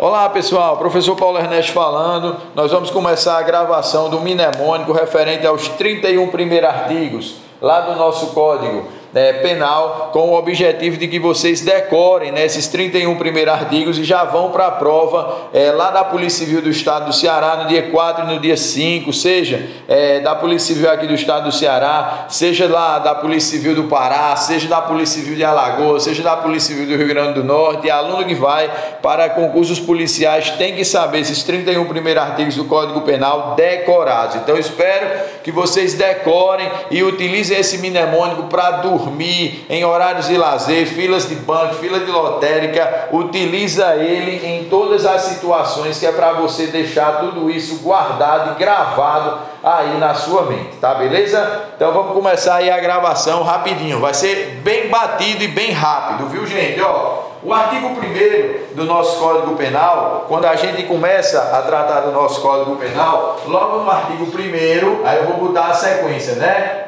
Olá pessoal, professor Paulo Ernesto falando. Nós vamos começar a gravação do mnemônico referente aos 31 primeiros artigos lá do nosso código é, penal com o objetivo de que vocês decorem né, esses 31 primeiros artigos e já vão para a prova é, lá da Polícia Civil do Estado do Ceará no dia 4 e no dia 5, seja é, da Polícia Civil aqui do Estado do Ceará, seja lá da Polícia Civil do Pará, seja da Polícia Civil de Alagoas, seja da Polícia Civil do Rio Grande do Norte, e aluno que vai para concursos policiais tem que saber esses 31 primeiros artigos do Código Penal decorados. Então espero que vocês decorem e utilizem esse mnemônico para dormir dormir, em horários de lazer, filas de banco, fila de lotérica, utiliza ele em todas as situações que é para você deixar tudo isso guardado e gravado aí na sua mente, tá beleza? Então vamos começar aí a gravação rapidinho, vai ser bem batido e bem rápido, viu gente? Ó, o artigo 1 do nosso Código Penal, quando a gente começa a tratar do nosso Código Penal, logo no artigo 1, aí eu vou botar a sequência, né?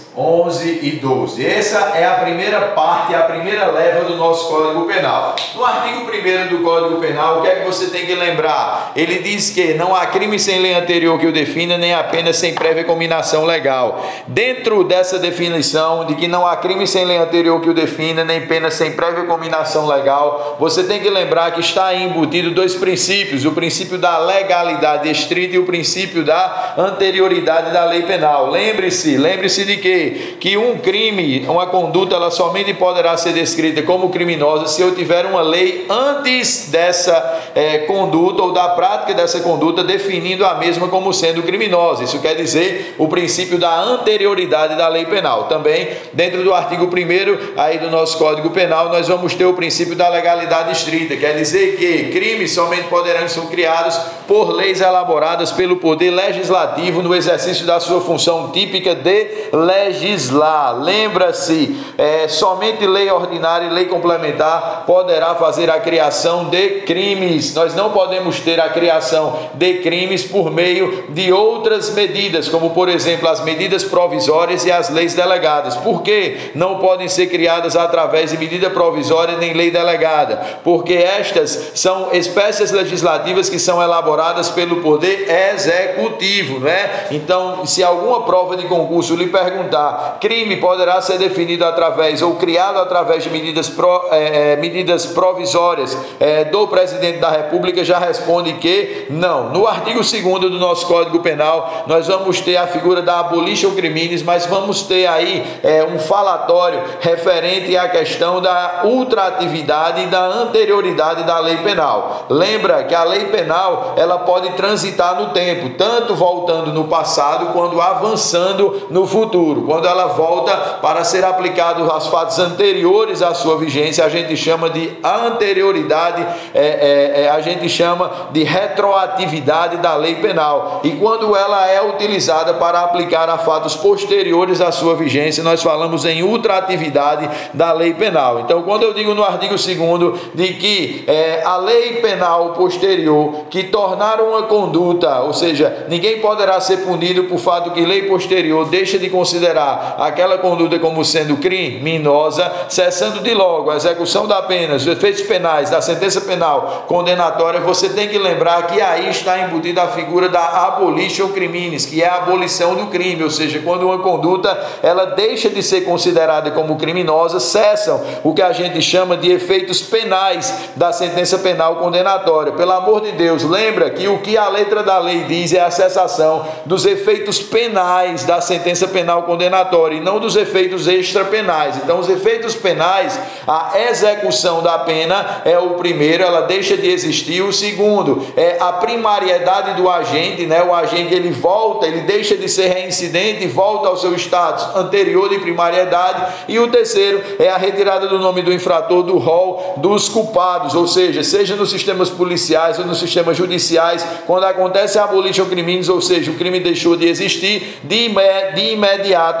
11 e 12. Essa é a primeira parte, a primeira leva do nosso Código Penal. No artigo 1 do Código Penal, o que é que você tem que lembrar? Ele diz que não há crime sem lei anterior que o defina, nem apenas sem prévia combinação legal. Dentro dessa definição de que não há crime sem lei anterior que o defina, nem pena sem prévia combinação legal, você tem que lembrar que está aí embutido dois princípios: o princípio da legalidade estrita e o princípio da anterioridade da lei penal. Lembre-se, lembre-se de que que um crime, uma conduta, ela somente poderá ser descrita como criminosa se eu tiver uma lei antes dessa é, conduta ou da prática dessa conduta definindo a mesma como sendo criminosa. Isso quer dizer o princípio da anterioridade da lei penal. Também, dentro do artigo 1 aí do nosso Código Penal, nós vamos ter o princípio da legalidade estrita, quer dizer que crimes somente poderão ser criados por leis elaboradas pelo poder legislativo no exercício da sua função típica de legislação legislar. Lembra-se, é, somente lei ordinária e lei complementar poderá fazer a criação de crimes. Nós não podemos ter a criação de crimes por meio de outras medidas, como por exemplo as medidas provisórias e as leis delegadas. Por que não podem ser criadas através de medida provisória nem lei delegada? Porque estas são espécies legislativas que são elaboradas pelo poder executivo, né? Então, se alguma prova de concurso lhe perguntar crime poderá ser definido através ou criado através de medidas, pro, é, medidas provisórias é, do presidente da República, já responde que não. No artigo 2 do nosso Código Penal, nós vamos ter a figura da abolition crimes, mas vamos ter aí é, um falatório referente à questão da ultraatividade e da anterioridade da lei penal. Lembra que a lei penal ela pode transitar no tempo, tanto voltando no passado quanto avançando no futuro quando ela volta para ser aplicado aos fatos anteriores à sua vigência, a gente chama de anterioridade, é, é, é, a gente chama de retroatividade da lei penal. E quando ela é utilizada para aplicar a fatos posteriores à sua vigência, nós falamos em ultraatividade da lei penal. Então, quando eu digo no artigo 2 de que é, a lei penal posterior que tornar uma conduta, ou seja, ninguém poderá ser punido por fato que lei posterior deixa de considerar aquela conduta como sendo criminosa, cessando de logo a execução da pena, os efeitos penais da sentença penal condenatória, você tem que lembrar que aí está embutida a figura da abolition criminis, que é a abolição do crime, ou seja, quando uma conduta ela deixa de ser considerada como criminosa, cessam o que a gente chama de efeitos penais da sentença penal condenatória. Pelo amor de Deus, lembra que o que a letra da lei diz é a cessação dos efeitos penais da sentença penal condenatória e não dos efeitos extrapenais. Então, os efeitos penais, a execução da pena é o primeiro, ela deixa de existir. O segundo é a primariedade do agente, né? O agente ele volta, ele deixa de ser reincidente e volta ao seu status anterior de primariedade. E o terceiro é a retirada do nome do infrator do rol dos culpados, ou seja, seja nos sistemas policiais ou no sistema judicial judiciais, quando acontece a abolition crimes, ou seja, o crime deixou de existir, de, de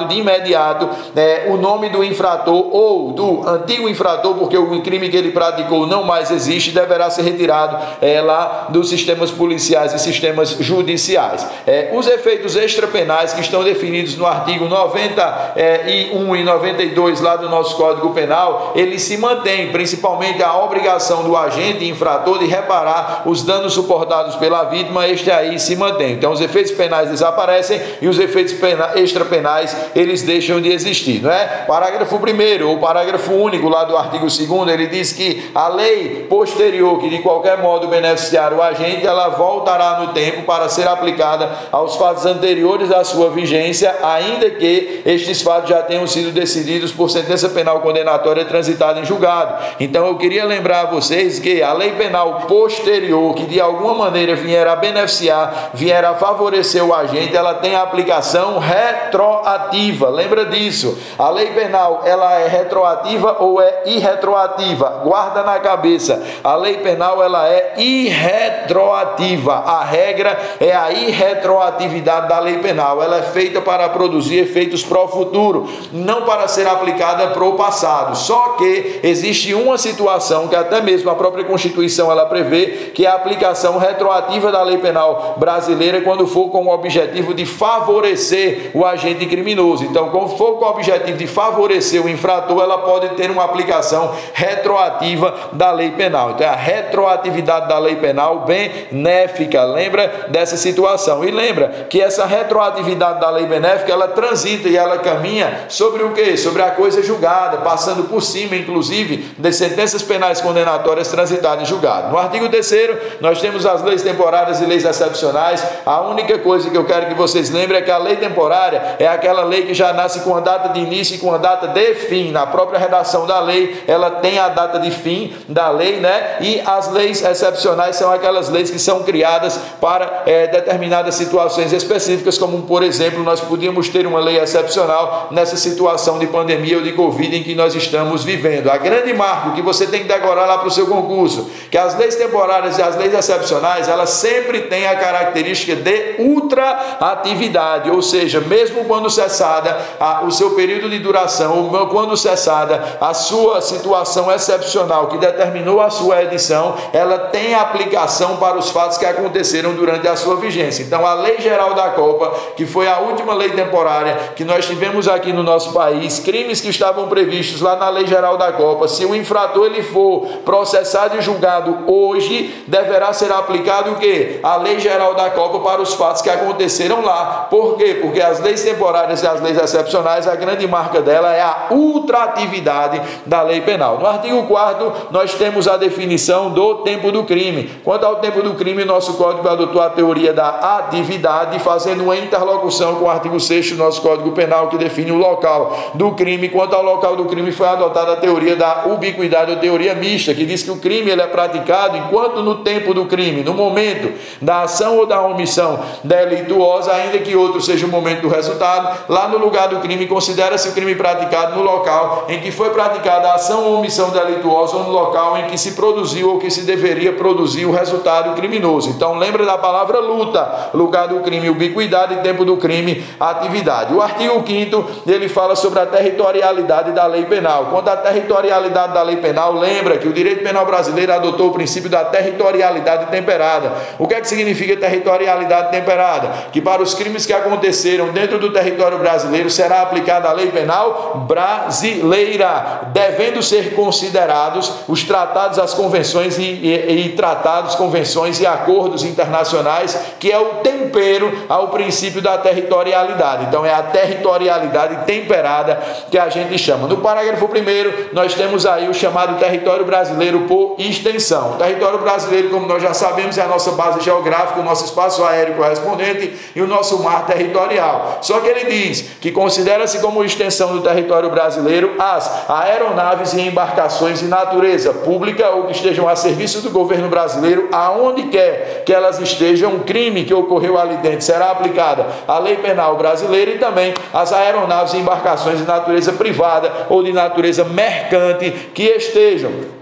de imediato, é, o nome do infrator ou do antigo infrator, porque o crime que ele praticou não mais existe, deverá ser retirado é, lá dos sistemas policiais e sistemas judiciais. É, os efeitos extrapenais que estão definidos no artigo 91 e 92 lá do nosso Código Penal, eles se mantêm, principalmente a obrigação do agente infrator de reparar os danos suportados pela vítima, este aí se mantém. Então, os efeitos penais desaparecem e os efeitos extrapenais eles deixam de existir, não é? Parágrafo 1 ou parágrafo único lá do artigo 2 ele diz que a lei posterior que de qualquer modo beneficiar o agente, ela voltará no tempo para ser aplicada aos fatos anteriores à sua vigência, ainda que estes fatos já tenham sido decididos por sentença penal condenatória transitada em julgado. Então eu queria lembrar a vocês que a lei penal posterior, que de alguma maneira vier a beneficiar, vier a favorecer o agente, ela tem aplicação retroativa. Lembra disso? A lei penal, ela é retroativa ou é irretroativa? Guarda na cabeça. A lei penal, ela é irretroativa. A regra é a irretroatividade da lei penal. Ela é feita para produzir efeitos para o futuro, não para ser aplicada para o passado. Só que existe uma situação que até mesmo a própria Constituição ela prevê, que é a aplicação retroativa da lei penal brasileira quando for com o objetivo de favorecer o agente criminoso. Então, quando for com o objetivo de favorecer o infrator, ela pode ter uma aplicação retroativa da lei penal. Então, é a retroatividade da lei penal benéfica. Lembra dessa situação? E lembra que essa retroatividade da lei benéfica, ela transita e ela caminha sobre o que? Sobre a coisa julgada, passando por cima, inclusive, das sentenças penais condenatórias transitadas em julgado. No artigo 3 nós temos as leis temporárias e leis excepcionais. A única coisa que eu quero que vocês lembrem é que a lei temporária é aquela lei que já nasce com a data de início e com a data de fim. Na própria redação da lei, ela tem a data de fim da lei, né? E as leis excepcionais são aquelas leis que são criadas para é, determinadas situações específicas, como por exemplo, nós podíamos ter uma lei excepcional nessa situação de pandemia ou de Covid em que nós estamos vivendo. A grande marco que você tem que decorar lá para o seu concurso, que as leis temporárias e as leis excepcionais, elas sempre têm a característica de ultraatividade, ou seja, mesmo quando cessada a, o seu período de duração, quando cessada a sua situação excepcional que determinou a sua edição, ela tem aplicação para os fatos que aconteceram durante a sua vigência. Então, a Lei Geral da Copa, que foi a última lei temporária que nós tivemos aqui no nosso país, crimes que estavam previstos lá na Lei Geral da Copa, se o infrator ele for processado e julgado hoje, deverá ser aplicado o quê? A Lei Geral da Copa para os fatos que aconteceram lá. Por quê? Porque as leis temporárias as leis excepcionais, a grande marca dela é a ultratividade da lei penal. No artigo 4 nós temos a definição do tempo do crime. Quanto ao tempo do crime, nosso código adotou a teoria da atividade, fazendo uma interlocução com o artigo 6 do nosso Código Penal, que define o local do crime. Quanto ao local do crime, foi adotada a teoria da ubiquidade ou teoria mista, que diz que o crime ele é praticado enquanto no tempo do crime, no momento da ação ou da omissão delituosa, ainda que outro seja o momento do resultado, lá no lugar do crime, considera-se o crime praticado no local em que foi praticada a ação ou omissão delituosa ou no local em que se produziu ou que se deveria produzir o resultado criminoso. Então, lembra da palavra luta, lugar do crime, ubiquidade, tempo do crime, atividade. O artigo 5 ele fala sobre a territorialidade da lei penal. Quanto à territorialidade da lei penal, lembra que o direito penal brasileiro adotou o princípio da territorialidade temperada. O que é que significa territorialidade temperada? Que para os crimes que aconteceram dentro do território brasileiro será aplicada a lei penal brasileira, devendo ser considerados os tratados, as convenções e, e, e tratados, convenções e acordos internacionais, que é o tempero ao princípio da territorialidade. Então é a territorialidade temperada que a gente chama. No parágrafo 1 nós temos aí o chamado território brasileiro por extensão. O território brasileiro, como nós já sabemos, é a nossa base geográfica, o nosso espaço aéreo correspondente e o nosso mar territorial. Só que ele diz que considera-se como extensão do território brasileiro as aeronaves e embarcações de natureza pública ou que estejam a serviço do governo brasileiro, aonde quer que elas estejam, um crime que ocorreu ali dentro será aplicada a lei penal brasileira e também as aeronaves e embarcações de natureza privada ou de natureza mercante que estejam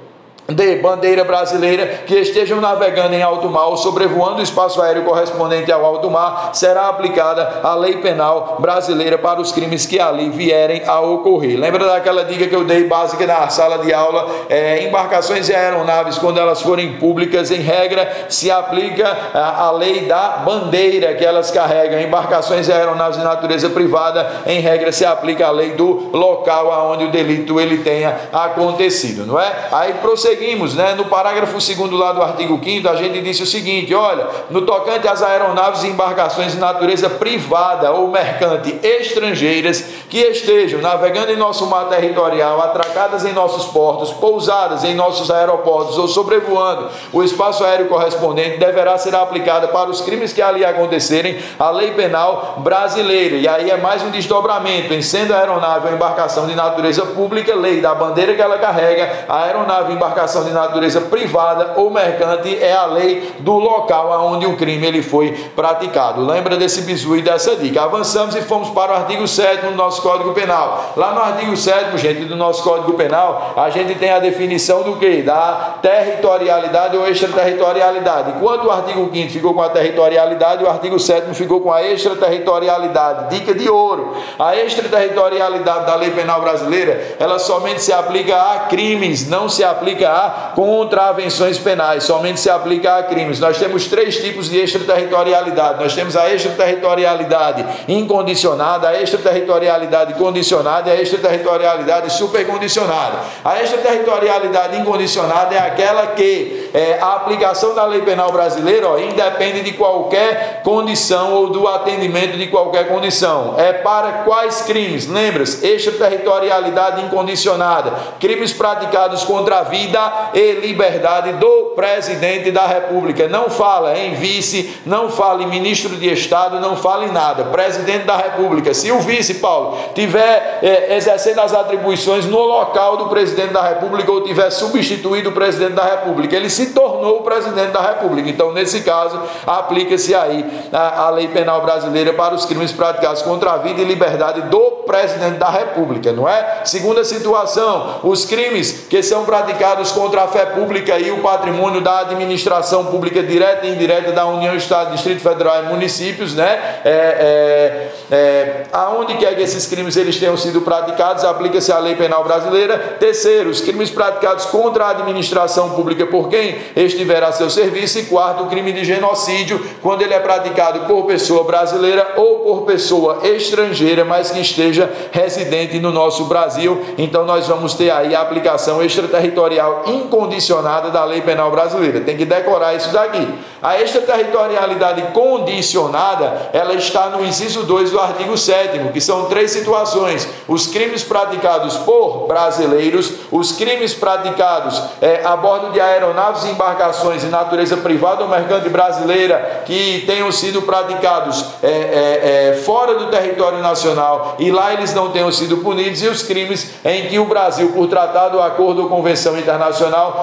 de bandeira brasileira que estejam navegando em alto mar ou sobrevoando o espaço aéreo correspondente ao alto mar, será aplicada a lei penal brasileira para os crimes que ali vierem a ocorrer. Lembra daquela dica que eu dei básica na sala de aula? É, embarcações e aeronaves, quando elas forem públicas, em regra, se aplica a, a lei da bandeira que elas carregam. Embarcações e aeronaves de natureza privada, em regra, se aplica a lei do local aonde o delito ele tenha acontecido, não é? Aí prosseguindo seguimos, né, no parágrafo 2 lá do artigo 5 a gente disse o seguinte: olha, no tocante às aeronaves e embarcações de natureza privada ou mercante estrangeiras que estejam navegando em nosso mar territorial, atracadas em nossos portos, pousadas em nossos aeroportos ou sobrevoando o espaço aéreo correspondente, deverá ser aplicada para os crimes que ali acontecerem a lei penal brasileira. E aí é mais um desdobramento, em sendo a aeronave ou embarcação de natureza pública, lei da bandeira que ela carrega, aeronave embarcação de natureza privada ou mercante é a lei do local aonde o crime ele foi praticado. Lembra desse bizu e dessa dica. Avançamos e fomos para o artigo 7 do nosso Código Penal. Lá no artigo 7, gente, do nosso Código Penal, a gente tem a definição do que? Da territorialidade ou extraterritorialidade. Enquanto o artigo 5 ficou com a territorialidade, o artigo 7 ficou com a extraterritorialidade. Dica de ouro. A extraterritorialidade da lei penal brasileira, ela somente se aplica a crimes, não se aplica a contravenções penais, somente se aplica a crimes. Nós temos três tipos de extraterritorialidade. Nós temos a extraterritorialidade incondicionada, a extraterritorialidade condicionada e a extraterritorialidade supercondicionada. A extraterritorialidade incondicionada é aquela que é, a aplicação da lei penal brasileira ó, independe de qualquer condição ou do atendimento de qualquer condição. É para quais crimes? Lembra-se? Extraterritorialidade incondicionada, crimes praticados contra a vida vida e liberdade do presidente da República. Não fala em vice, não fala em ministro de Estado, não fala em nada. Presidente da República. Se o vice, Paulo, tiver é, exercendo as atribuições no local do presidente da República ou tiver substituído o presidente da República, ele se tornou o presidente da República. Então, nesse caso, aplica-se aí a, a lei penal brasileira para os crimes praticados contra a vida e liberdade do presidente da República, não é? Segunda situação, os crimes que são praticados contra a fé pública e o patrimônio da administração pública direta e indireta da União, Estado, Distrito Federal e municípios, né? É, é, é, aonde quer que esses crimes eles tenham sido praticados, aplica-se a lei penal brasileira. Terceiro, os crimes praticados contra a administração pública por quem estiver a seu serviço. E quarto, o crime de genocídio, quando ele é praticado por pessoa brasileira ou por pessoa estrangeira, mas que esteja residente no nosso Brasil. Então nós vamos ter aí a aplicação extraterritorial incondicionada da lei penal brasileira. Tem que decorar isso daqui. A extraterritorialidade condicionada, ela está no inciso 2 do artigo 7 que são três situações: os crimes praticados por brasileiros, os crimes praticados é, a bordo de aeronaves e embarcações de natureza privada ou mercante brasileira que tenham sido praticados é, é, é, fora do território nacional e lá eles não tenham sido punidos, e os crimes em que o Brasil, por tratado, acordo ou convenção internacional,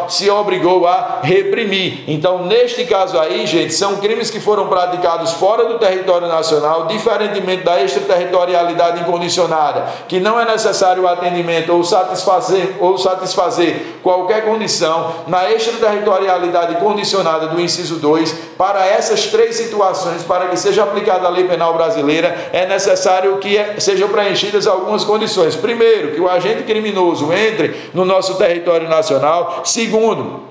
se obrigou a reprimir. Então, neste caso aí, gente, são crimes que foram praticados fora do território nacional, diferentemente da extraterritorialidade incondicionada, que não é necessário o atendimento ou satisfazer ou satisfazer qualquer condição na extraterritorialidade condicionada do inciso 2, para essas três situações, para que seja aplicada a lei penal brasileira, é necessário que sejam preenchidas algumas condições. Primeiro, que o agente criminoso entre no nosso território nacional. Segundo,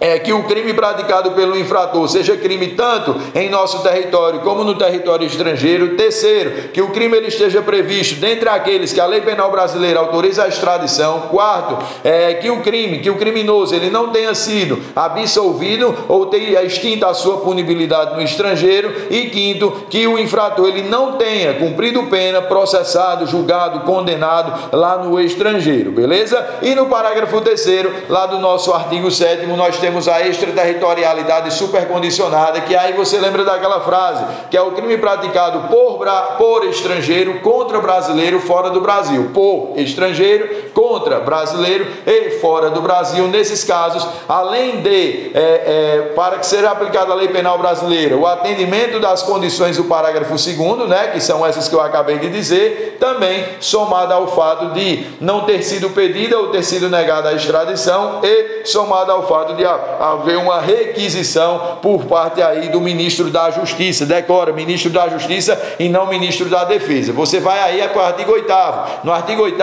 é que o crime praticado pelo infrator seja crime tanto em nosso território como no território estrangeiro. Terceiro, que o crime ele esteja previsto dentre aqueles que a lei penal brasileira autoriza a extradição. Quarto, é que o crime, que o criminoso ele não tenha sido absolvido ou tenha extinta a sua punibilidade no estrangeiro. E quinto, que o infrator ele não tenha cumprido pena, processado, julgado, condenado lá no estrangeiro, beleza? E no parágrafo terceiro, lá do nosso artigo 7 nós temos temos a extraterritorialidade supercondicionada, que aí você lembra daquela frase, que é o crime praticado por, por estrangeiro contra brasileiro fora do Brasil. Por estrangeiro contra brasileiro e fora do Brasil. Nesses casos, além de, é, é, para que seja aplicada a lei penal brasileira, o atendimento das condições do parágrafo 2, né, que são essas que eu acabei de dizer, também somado ao fato de não ter sido pedida ou ter sido negada a extradição e somado ao fato de haver uma requisição por parte aí do ministro da Justiça. Decora, ministro da Justiça e não ministro da Defesa. Você vai aí para o artigo 8 No artigo 8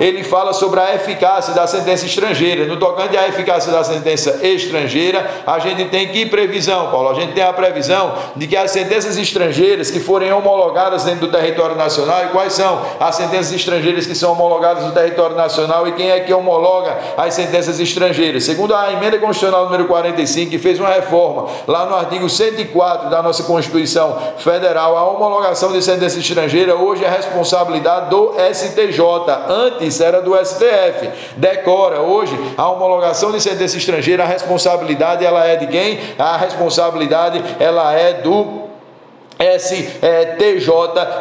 ele fala sobre a eficácia da sentença estrangeira. No tocante à eficácia da sentença estrangeira, a gente tem que previsão, Paulo? A gente tem a previsão de que as sentenças estrangeiras que forem homologadas dentro do território nacional, e quais são as sentenças estrangeiras que são homologadas no território nacional e quem é que homologa as sentenças estrangeiras? Segundo a emenda constitucional número 45, que fez uma reforma lá no artigo 104 da nossa Constituição Federal, a homologação de sentença estrangeira hoje é responsabilidade do STJ. Antes era do STF. Decora, hoje, a homologação de sentença estrangeira, a responsabilidade ela é de quem? A responsabilidade ela é do STJ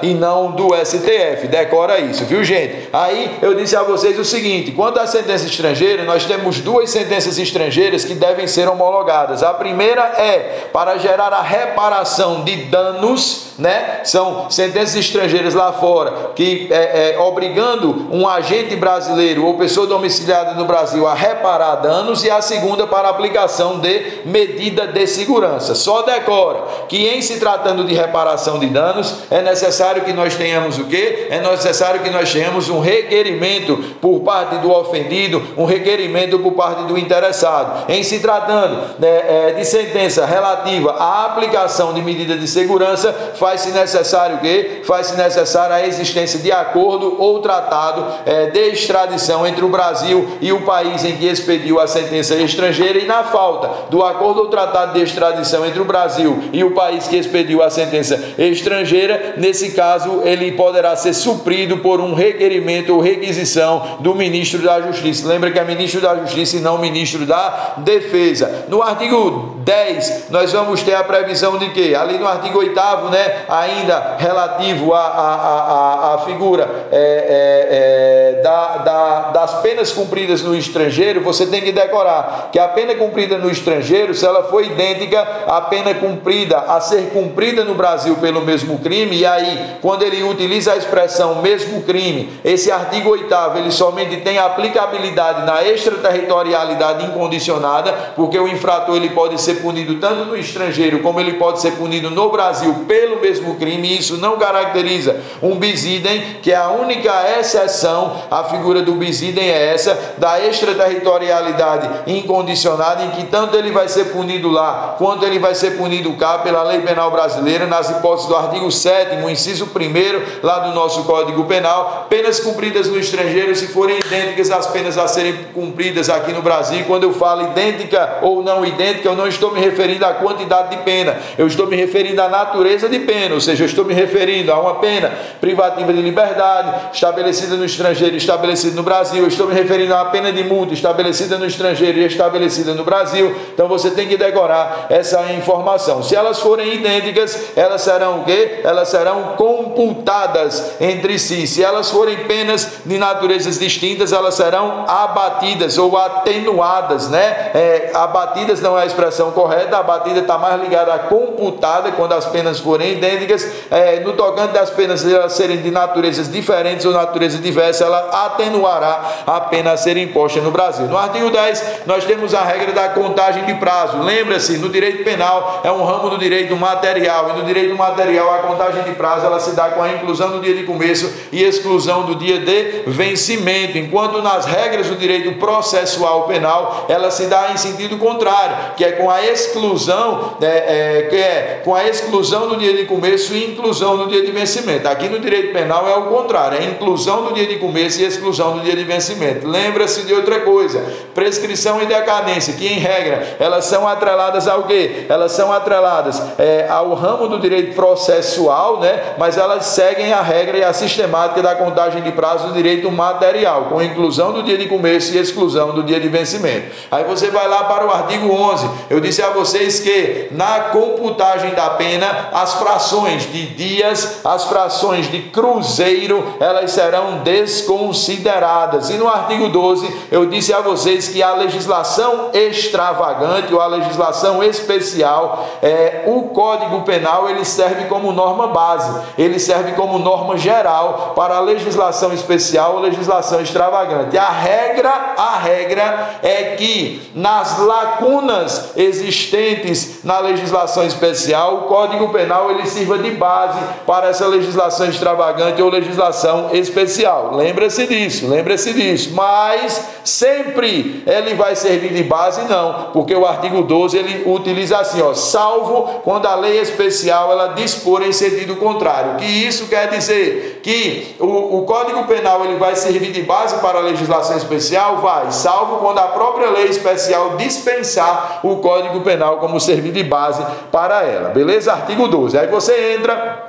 e não do STF. Decora isso, viu, gente? Aí eu disse a vocês o seguinte: quanto à sentença estrangeira, nós temos duas sentenças estrangeiras que devem ser homologadas. A primeira é para gerar a reparação de danos, né? São sentenças estrangeiras lá fora que é, é, obrigando um agente brasileiro ou pessoa domiciliada no Brasil a reparar danos, e a segunda para aplicação de medida de segurança. Só decora que em se tratando de reparação de danos, é necessário que nós tenhamos o quê? É necessário que nós tenhamos um requerimento por parte do ofendido, um requerimento por parte do interessado. Em se tratando né, é, de sentença relativa à aplicação de medida de segurança, faz-se necessário o quê? Faz-se necessário a existência de acordo ou tratado é, de extradição entre o Brasil e o país em que expediu a sentença estrangeira e na falta do acordo ou tratado de extradição entre o Brasil e o país que expediu a sentença sentença estrangeira, nesse caso ele poderá ser suprido por um requerimento ou requisição do ministro da Justiça. Lembra que é ministro da Justiça e não ministro da Defesa. No artigo 10, nós vamos ter a previsão de que, ali no artigo 8, né, ainda relativo à, à, à, figura é, é, é, da, da, das penas cumpridas no estrangeiro, você tem que decorar que a pena cumprida no estrangeiro, se ela for idêntica à pena cumprida a ser cumprida no Brasil pelo mesmo crime, e aí, quando ele utiliza a expressão mesmo crime, esse artigo 8 ele somente tem aplicabilidade na extraterritorialidade incondicionada, porque o infrator ele pode ser punido tanto no estrangeiro como ele pode ser punido no Brasil pelo mesmo crime, e isso não caracteriza um bis idem, que é a única exceção, a figura do bis idem é essa, da extraterritorialidade incondicionada, em que tanto ele vai ser punido lá, quanto ele vai ser punido cá pela lei penal brasileira, nas hipóteses do artigo 7, inciso 1 lá do nosso Código Penal, penas cumpridas no estrangeiro se forem idênticas às penas a serem cumpridas aqui no Brasil. Quando eu falo idêntica ou não idêntica, eu não estou me referindo à quantidade de pena, eu estou me referindo à natureza de pena, ou seja, eu estou me referindo a uma pena privativa de liberdade estabelecida no estrangeiro e estabelecida no Brasil, eu estou me referindo a uma pena de multa estabelecida no estrangeiro e estabelecida no Brasil. Então você tem que decorar essa informação. Se elas forem idênticas, elas serão o quê? Elas serão computadas entre si. Se elas forem penas de naturezas distintas, elas serão abatidas ou atenuadas, né? É, abatidas não é a expressão correta, a abatida está mais ligada à computada, quando as penas forem idênticas. É, no tocante das penas serem de naturezas diferentes ou natureza diversa, ela atenuará a pena a ser imposta no Brasil. No artigo 10, nós temos a regra da contagem de prazo. Lembra-se, no direito penal é um ramo do direito material e no direito material, a contagem de prazo ela se dá com a inclusão do dia de começo e exclusão do dia de vencimento, enquanto nas regras do direito processual penal ela se dá em sentido contrário, que é com a exclusão, é, é, que é com a exclusão do dia de começo e inclusão do dia de vencimento. Aqui no direito penal é o contrário, é inclusão do dia de começo e exclusão do dia de vencimento. Lembra-se de outra coisa: prescrição e decadência, que em regra elas são atreladas ao quê? Elas são atreladas é, ao ramo do direito processual, né? mas elas seguem a regra e a sistemática da contagem de prazo do direito material, com inclusão do dia de começo e exclusão do dia de vencimento. Aí você vai lá para o artigo 11. Eu disse a vocês que na computagem da pena, as frações de dias, as frações de cruzeiro, elas serão desconsideradas. E no artigo 12, eu disse a vocês que a legislação extravagante ou a legislação especial, é, o Código Penal, ele serve como norma base, ele serve como norma geral para a legislação especial ou legislação extravagante. A regra, a regra é que nas lacunas existentes na legislação especial, o Código Penal ele sirva de base para essa legislação extravagante ou legislação especial. Lembra-se disso, lembra-se disso. Mas sempre ele vai servir de base não, porque o artigo 12 ele utiliza assim, ó, salvo quando a lei especial ela dispor em sentido contrário. Que isso quer dizer que o, o Código Penal ele vai servir de base para a legislação especial, vai, salvo quando a própria lei especial dispensar o Código Penal como servir de base para ela. Beleza? Artigo 12. Aí você entra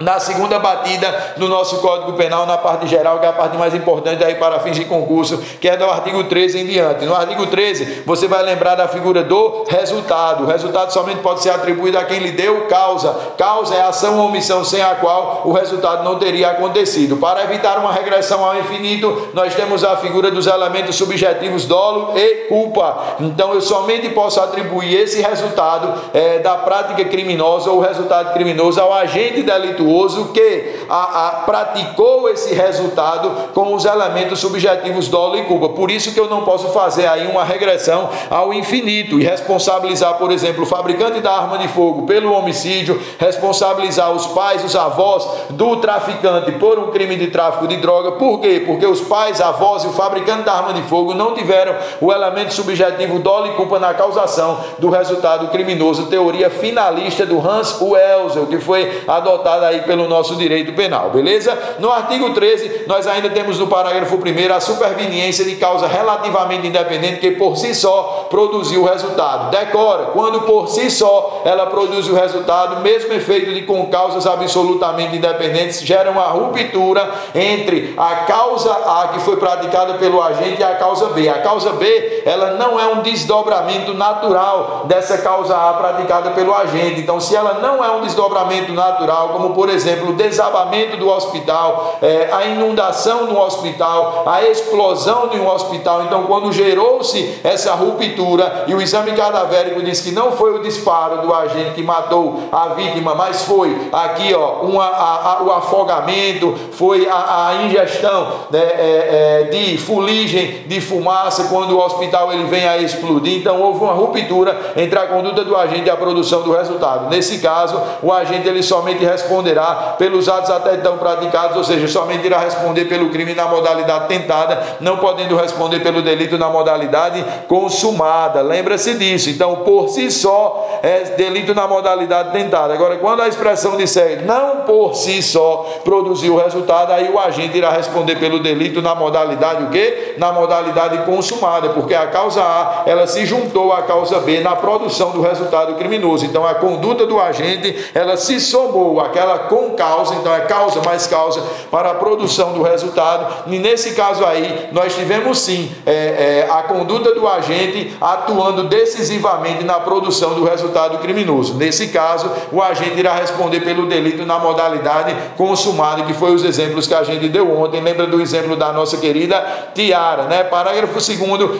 na segunda batida do nosso Código Penal, na parte geral, que é a parte mais importante aí para fins de concurso, que é do artigo 13 em diante. No artigo 13, você vai lembrar da figura do resultado. O resultado somente pode ser atribuído a quem lhe deu causa. Causa é ação ou omissão sem a qual o resultado não teria acontecido. Para evitar uma regressão ao infinito, nós temos a figura dos elementos subjetivos dolo e culpa. Então, eu somente posso atribuir esse resultado é, da prática criminosa ou resultado criminoso ao agente delituoso que a, a, praticou esse resultado com os elementos subjetivos dolo e culpa. Por isso que eu não posso fazer aí uma regressão ao infinito e responsabilizar, por exemplo, o fabricante da arma de fogo pelo homicídio, responsabilizar os pais, os avós do traficante por um crime de tráfico de droga. Por quê? Porque os pais, avós e o fabricante da arma de fogo não tiveram o elemento subjetivo dolo e culpa na causação do resultado criminoso. Teoria finalista do Hans Welser, que foi adotada aí aí pelo nosso direito penal, beleza? No artigo 13, nós ainda temos no parágrafo 1 a superveniência de causa relativamente independente que por si só produziu o resultado. Decora, quando por si só ela produz o resultado, mesmo efeito de com causas absolutamente independentes, gera uma ruptura entre a causa A que foi praticada pelo agente e a causa B. A causa B, ela não é um desdobramento natural dessa causa A praticada pelo agente. Então, se ela não é um desdobramento natural, como por exemplo, o desabamento do hospital, é, a inundação no hospital, a explosão de um hospital. Então, quando gerou-se essa ruptura e o exame cadavérico diz que não foi o disparo do agente que matou a vítima, mas foi aqui ó, uma, a, a, o afogamento, foi a, a ingestão né, é, é, de fuligem, de fumaça, quando o hospital ele vem a explodir. Então, houve uma ruptura entre a conduta do agente e a produção do resultado. Nesse caso, o agente ele somente responderá responderá pelos atos até então praticados, ou seja, somente irá responder pelo crime na modalidade tentada, não podendo responder pelo delito na modalidade consumada. Lembra-se disso. Então, por si só, é delito na modalidade tentada. Agora, quando a expressão disser não por si só produziu o resultado, aí o agente irá responder pelo delito na modalidade o quê? Na modalidade consumada, porque a causa A, ela se juntou à causa B na produção do resultado criminoso. Então, a conduta do agente, ela se somou àquela com causa, então é causa mais causa para a produção do resultado. E nesse caso aí, nós tivemos sim é, é, a conduta do agente atuando decisivamente na produção do resultado criminoso. Nesse caso, o agente irá responder pelo delito na modalidade consumada, que foi os exemplos que a gente deu ontem. Lembra do exemplo da nossa querida Tiara, né? Parágrafo 2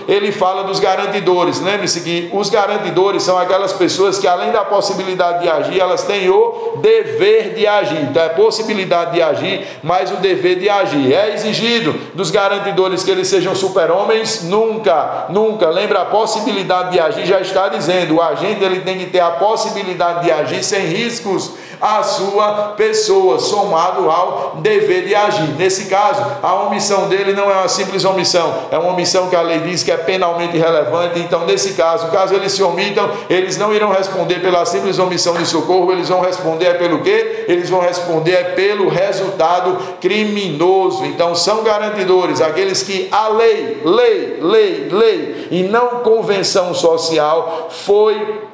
ele fala dos garantidores. Lembre-se que os garantidores são aquelas pessoas que, além da possibilidade de agir, elas têm o dever de agir. Então é possibilidade de agir, mas o dever de agir. É exigido dos garantidores que eles sejam super-homens? Nunca, nunca. Lembra a possibilidade de agir, já está dizendo, o agente ele tem que ter a possibilidade de agir sem riscos a sua pessoa, somado ao dever de agir. Nesse caso, a omissão dele não é uma simples omissão, é uma omissão que a lei diz que é penalmente relevante. Então, nesse caso, caso eles se omitam, eles não irão responder pela simples omissão de socorro, eles vão responder pelo quê? Eles vão responder pelo resultado criminoso. Então, são garantidores aqueles que a lei, lei, lei, lei e não convenção social foi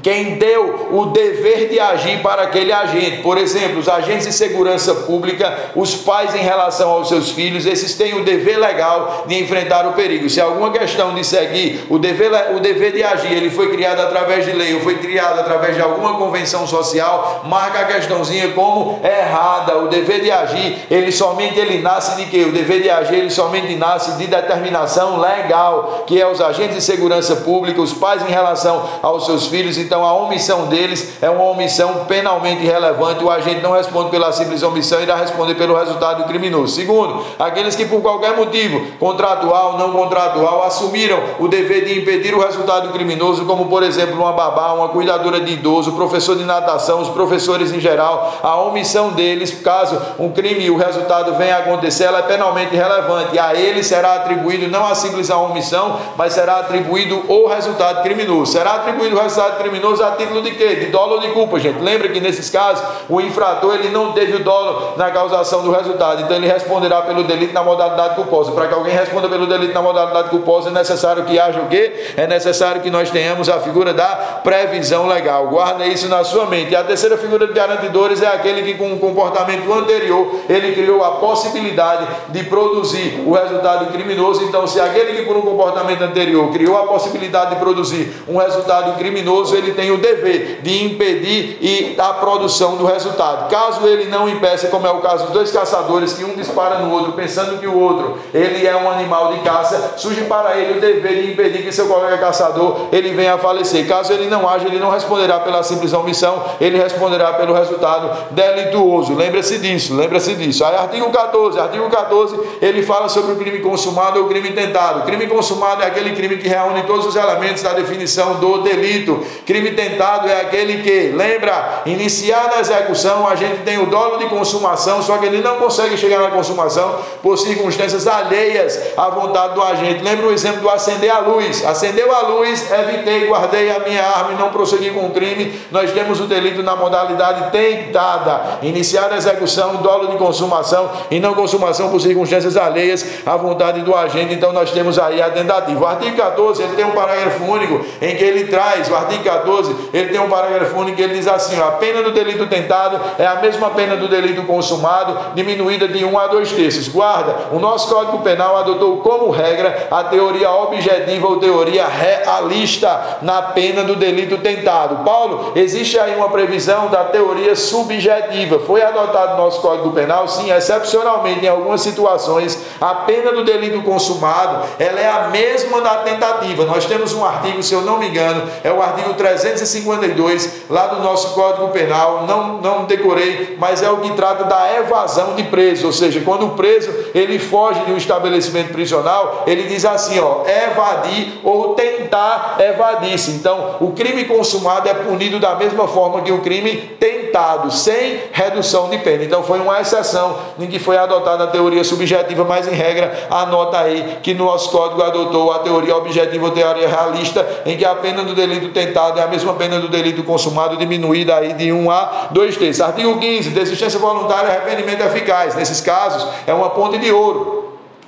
quem deu o dever de agir para aquele agente. Por exemplo, os agentes de segurança pública, os pais em relação aos seus filhos, esses têm o dever legal de enfrentar o perigo. Se alguma questão de seguir o dever, o dever de agir, ele foi criado através de lei ou foi criado através de alguma convenção social, marca a questãozinha como errada. O dever de agir, ele somente ele nasce de quê? O dever de agir, ele somente nasce de determinação legal, que é os agentes de segurança pública, os pais em relação aos seus filhos então a omissão deles é uma omissão penalmente relevante. O agente não responde pela simples omissão, irá responder pelo resultado criminoso. Segundo, aqueles que por qualquer motivo, contratual, não contratual, assumiram o dever de impedir o resultado criminoso, como por exemplo uma babá, uma cuidadora de idoso, professor de natação, os professores em geral, a omissão deles, caso um crime e o resultado venha a acontecer, ela é penalmente relevante. A ele será atribuído não a simples a omissão, mas será atribuído o resultado criminoso. Será atribuído o resultado criminoso criminoso a título de quê? De dolo ou de culpa, gente. Lembra que nesses casos o infrator ele não teve o dolo na causação do resultado, então ele responderá pelo delito na modalidade culposa. Para que alguém responda pelo delito na modalidade culposa é necessário que haja o quê? É necessário que nós tenhamos a figura da previsão legal. Guarda isso na sua mente. E a terceira figura de garantidores é aquele que com um comportamento anterior ele criou a possibilidade de produzir o resultado criminoso. Então, se aquele que por um comportamento anterior criou a possibilidade de produzir um resultado criminoso, ele tem o dever de impedir e a produção do resultado. Caso ele não impeça, como é o caso dos dois caçadores, que um dispara no outro, pensando que o outro ele é um animal de caça, surge para ele o dever de impedir que seu colega caçador ele venha a falecer. Caso ele não age, ele não responderá pela simples omissão, ele responderá pelo resultado delituoso. Lembra-se disso, lembra-se disso. Aí, artigo 14, artigo 14, ele fala sobre o crime consumado ou o crime tentado. O crime consumado é aquele crime que reúne todos os elementos da definição do delito. Crime tentado é aquele que, lembra, iniciar na execução, a gente tem o dolo de consumação, só que ele não consegue chegar na consumação por circunstâncias alheias à vontade do agente. Lembra o exemplo do acender a luz. Acendeu a luz, evitei, guardei a minha arma e não prossegui com o crime. Nós temos o delito na modalidade tentada. Iniciar a execução, dolo de consumação e não consumação por circunstâncias alheias à vontade do agente. Então nós temos aí a tentativa. O artigo 14, ele tem um parágrafo único em que ele traz, o artigo 14 14, ele tem um parágrafo único que ele diz assim: a pena do delito tentado é a mesma pena do delito consumado, diminuída de um a dois terços. Guarda, o nosso Código Penal adotou como regra a teoria objetiva ou teoria realista na pena do delito tentado. Paulo, existe aí uma previsão da teoria subjetiva. Foi adotado no nosso Código Penal, sim, excepcionalmente em algumas situações, a pena do delito consumado, ela é a mesma da tentativa. Nós temos um artigo, se eu não me engano, é o artigo 3 352, lá do nosso Código Penal, não, não decorei, mas é o que trata da evasão de preso, ou seja, quando o preso ele foge de um estabelecimento prisional, ele diz assim, ó, evadir ou tentar evadir-se. Então, o crime consumado é punido da mesma forma que o crime tentado, sem redução de pena. Então, foi uma exceção em que foi adotada a teoria subjetiva, mas em regra, anota aí que no nosso código adotou a teoria objetiva ou teoria realista, em que a pena do delito tentado é a mesma pena do delito consumado, diminuída aí de 1 a 2 terços. Artigo 15, desistência voluntária arrependimento eficaz. Nesses casos, é uma ponte de ouro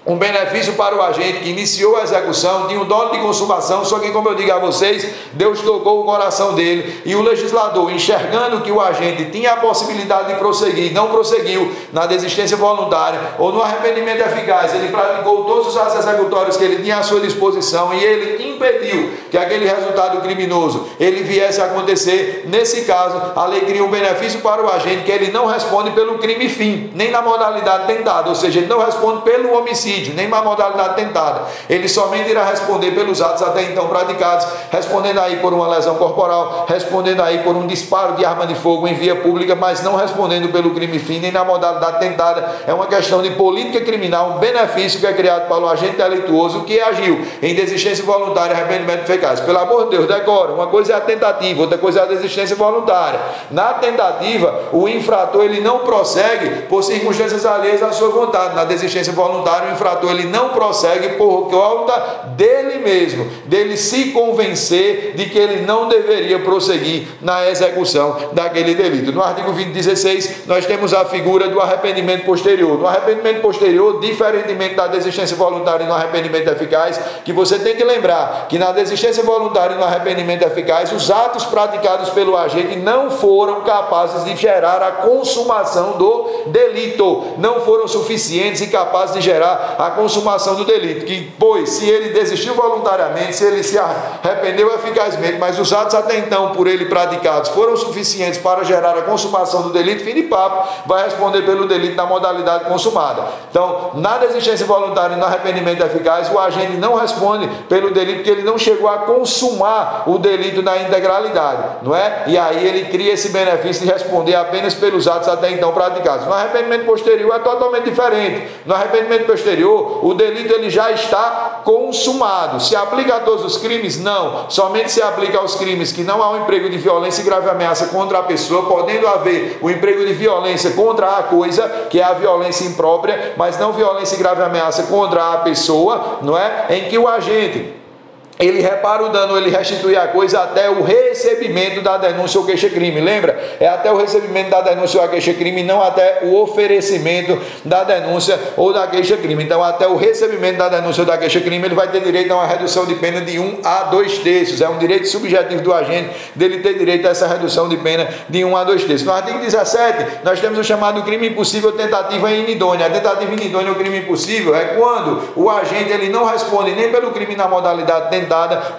um benefício para o agente que iniciou a execução, tinha um dono de consumação, só que, como eu digo a vocês, Deus tocou o coração dele e o legislador, enxergando que o agente tinha a possibilidade de prosseguir, não prosseguiu na desistência voluntária ou no arrependimento eficaz, ele praticou todos os atos executórios que ele tinha à sua disposição e ele impediu que aquele resultado criminoso ele viesse a acontecer. Nesse caso, a lei cria um benefício para o agente que ele não responde pelo crime fim, nem na modalidade tentada, ou seja, ele não responde pelo homicídio nem uma modalidade tentada. Ele somente irá responder pelos atos até então praticados, respondendo aí por uma lesão corporal, respondendo aí por um disparo de arma de fogo em via pública, mas não respondendo pelo crime fim, nem na modalidade tentada. É uma questão de política criminal, um benefício que é criado para o agente delituoso que agiu em desistência voluntária voluntária arrependimento eficaz. Pelo amor de Deus, decora. Uma coisa é a tentativa, outra coisa é a desistência voluntária. Na tentativa, o infrator ele não prossegue por circunstâncias alheias à sua vontade. Na desistência voluntária, o infrator ele não prossegue por conta dele mesmo, dele se convencer de que ele não deveria prosseguir na execução daquele delito. No artigo 20, 16, nós temos a figura do arrependimento posterior. No arrependimento posterior, diferentemente da desistência voluntária e no arrependimento eficaz, que você tem que lembrar que na desistência voluntária e no arrependimento eficaz, os atos praticados pelo agente não foram capazes de gerar a consumação do delito, não foram suficientes e capazes de gerar a consumação do delito. Que, pois, se ele desistiu voluntariamente, se ele se arrependeu eficazmente, mas os atos até então por ele praticados foram suficientes para gerar a consumação do delito, fim de papo, vai responder pelo delito da modalidade consumada. Então, na desistência voluntária e no arrependimento eficaz, o agente não responde pelo delito porque ele não chegou a consumar o delito na integralidade, não é? E aí ele cria esse benefício de responder apenas pelos atos até então praticados. No arrependimento posterior é totalmente diferente. No arrependimento posterior, o delito ele já está consumado. Se aplica a todos os crimes? Não. Somente se aplica aos crimes que não há um emprego de violência e grave ameaça contra a pessoa, podendo haver o emprego de violência contra a coisa, que é a violência imprópria, mas não violência e grave ameaça contra a pessoa, não é? Em que o agente ele repara o dano, ele restitui a coisa até o recebimento da denúncia ou queixa-crime. Lembra? É até o recebimento da denúncia ou queixa-crime, não até o oferecimento da denúncia ou da queixa-crime. Então, até o recebimento da denúncia ou da queixa-crime, ele vai ter direito a uma redução de pena de 1 a 2 terços. É um direito subjetivo do agente dele ter direito a essa redução de pena de 1 a 2 terços. No artigo 17, nós temos o chamado crime impossível tentativa inidônea. A tentativa inidônea ou crime impossível é quando o agente ele não responde nem pelo crime na modalidade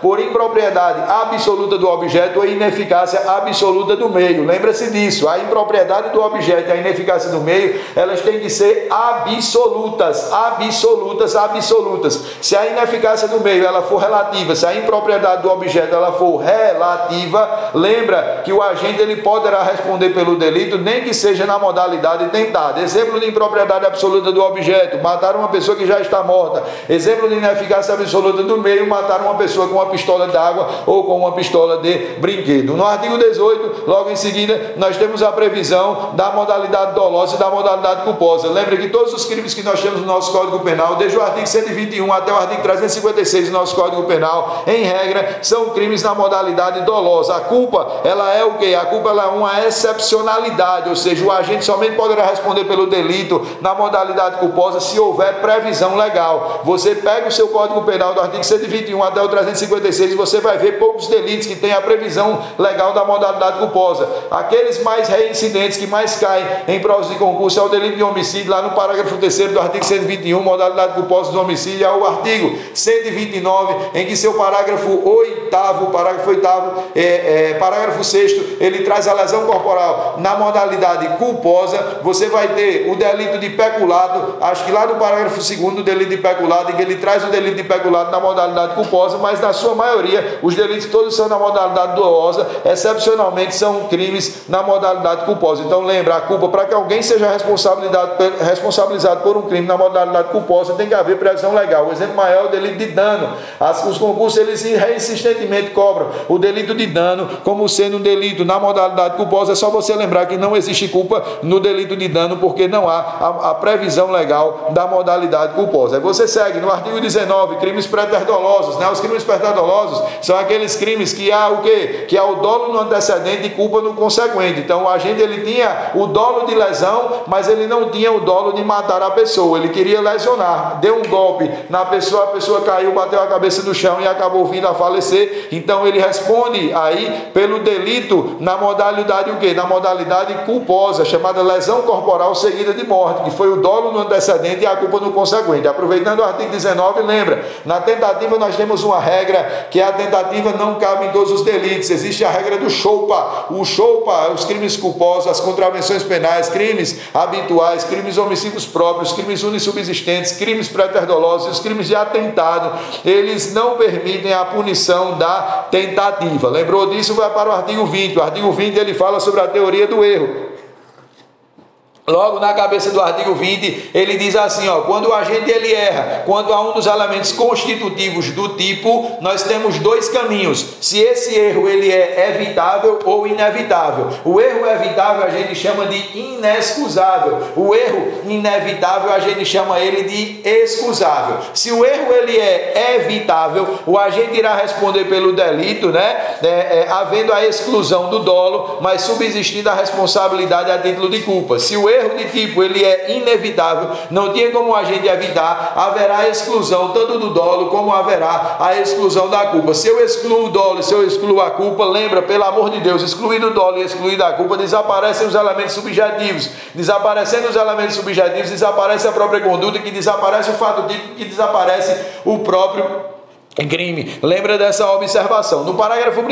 por impropriedade absoluta do objeto ou ineficácia absoluta do meio. Lembra-se disso, a impropriedade do objeto e a ineficácia do meio, elas têm que ser absolutas, absolutas, absolutas. Se a ineficácia do meio ela for relativa, se a impropriedade do objeto ela for relativa, lembra que o agente ele poderá responder pelo delito nem que seja na modalidade tentada. Exemplo de impropriedade absoluta do objeto, matar uma pessoa que já está morta. Exemplo de ineficácia absoluta do meio, matar uma pessoa com uma pistola d'água ou com uma pistola de brinquedo. No artigo 18, logo em seguida, nós temos a previsão da modalidade dolosa e da modalidade culposa. Lembre que todos os crimes que nós temos no nosso Código Penal, desde o artigo 121 até o artigo 356 do nosso Código Penal, em regra, são crimes na modalidade dolosa. A culpa, ela é o que? A culpa é uma excepcionalidade, ou seja, o agente somente poderá responder pelo delito na modalidade culposa se houver previsão legal. Você pega o seu Código Penal do artigo 121 até o 356 e você vai ver poucos delitos que têm a previsão legal da modalidade culposa. Aqueles mais reincidentes que mais caem em provas de concurso é o delito de homicídio, lá no parágrafo 3 do artigo 121, modalidade culposa do homicídio, é o artigo 129, em que seu parágrafo 8, parágrafo 8, é, é, parágrafo 6, ele traz a lesão corporal na modalidade culposa. Você vai ter o delito de peculado, acho que lá no parágrafo 2 do delito de peculado, em que ele traz o delito de peculado na modalidade culposa, mas na sua maioria os delitos todos são na modalidade dolosa, excepcionalmente são crimes na modalidade culposa. Então lembra, a culpa para que alguém seja responsabilizado por um crime na modalidade culposa tem que haver previsão legal. O exemplo maior é o delito de dano. As, os concursos eles insistentemente cobram o delito de dano como sendo um delito na modalidade culposa. É só você lembrar que não existe culpa no delito de dano porque não há a, a previsão legal da modalidade culposa. Aí você segue no artigo 19, crimes preterdolosos, né? Os crimes preterdolosos são aqueles crimes que há o quê? Que há o dolo no antecedente e culpa no consequente. Então o agente ele tinha o dolo de lesão, mas ele não tinha o dolo de matar a pessoa. Ele queria lesionar. Deu um golpe na pessoa, a pessoa caiu, bateu a cabeça no chão e acabou vindo a falecer. Então ele responde aí pelo delito na modalidade o quê? Na modalidade culposa, chamada lesão corporal seguida de morte, que foi o dolo no antecedente e a culpa no consequente. Aproveitando o artigo 19, lembra, na tentativa nós temos uma regra que a tentativa não cabe em todos os delitos. Existe a regra do choupa. O choupa, os crimes culposos, as contravenções penais, crimes habituais, crimes homicídios próprios, crimes unissubsistentes, crimes preterdolosos e os crimes de atentado, eles não permitem a punição da tentativa. Lembrou disso? Vai para o artigo 20. O artigo 20 ele fala sobre a teoria do erro. Logo na cabeça do artigo 20, ele diz assim, ó, quando o agente ele erra, quando há um dos elementos constitutivos do tipo, nós temos dois caminhos. Se esse erro ele é evitável ou inevitável. O erro evitável a gente chama de inexcusável. O erro inevitável a gente chama ele de excusável. Se o erro ele é evitável, o agente irá responder pelo delito, né? É, é, havendo a exclusão do dolo, mas subsistindo a responsabilidade a título de culpa. Se o erro de tipo ele é inevitável, não tinha como a gente evitar, haverá exclusão tanto do dolo como haverá a exclusão da culpa. Se eu excluo o dolo, se eu excluo a culpa, lembra, pelo amor de Deus, excluindo o dolo e excluindo a culpa, desaparecem os elementos subjetivos. Desaparecendo os elementos subjetivos, desaparece a própria conduta, que desaparece o fato típico, que desaparece o próprio crime. Lembra dessa observação. No parágrafo 1,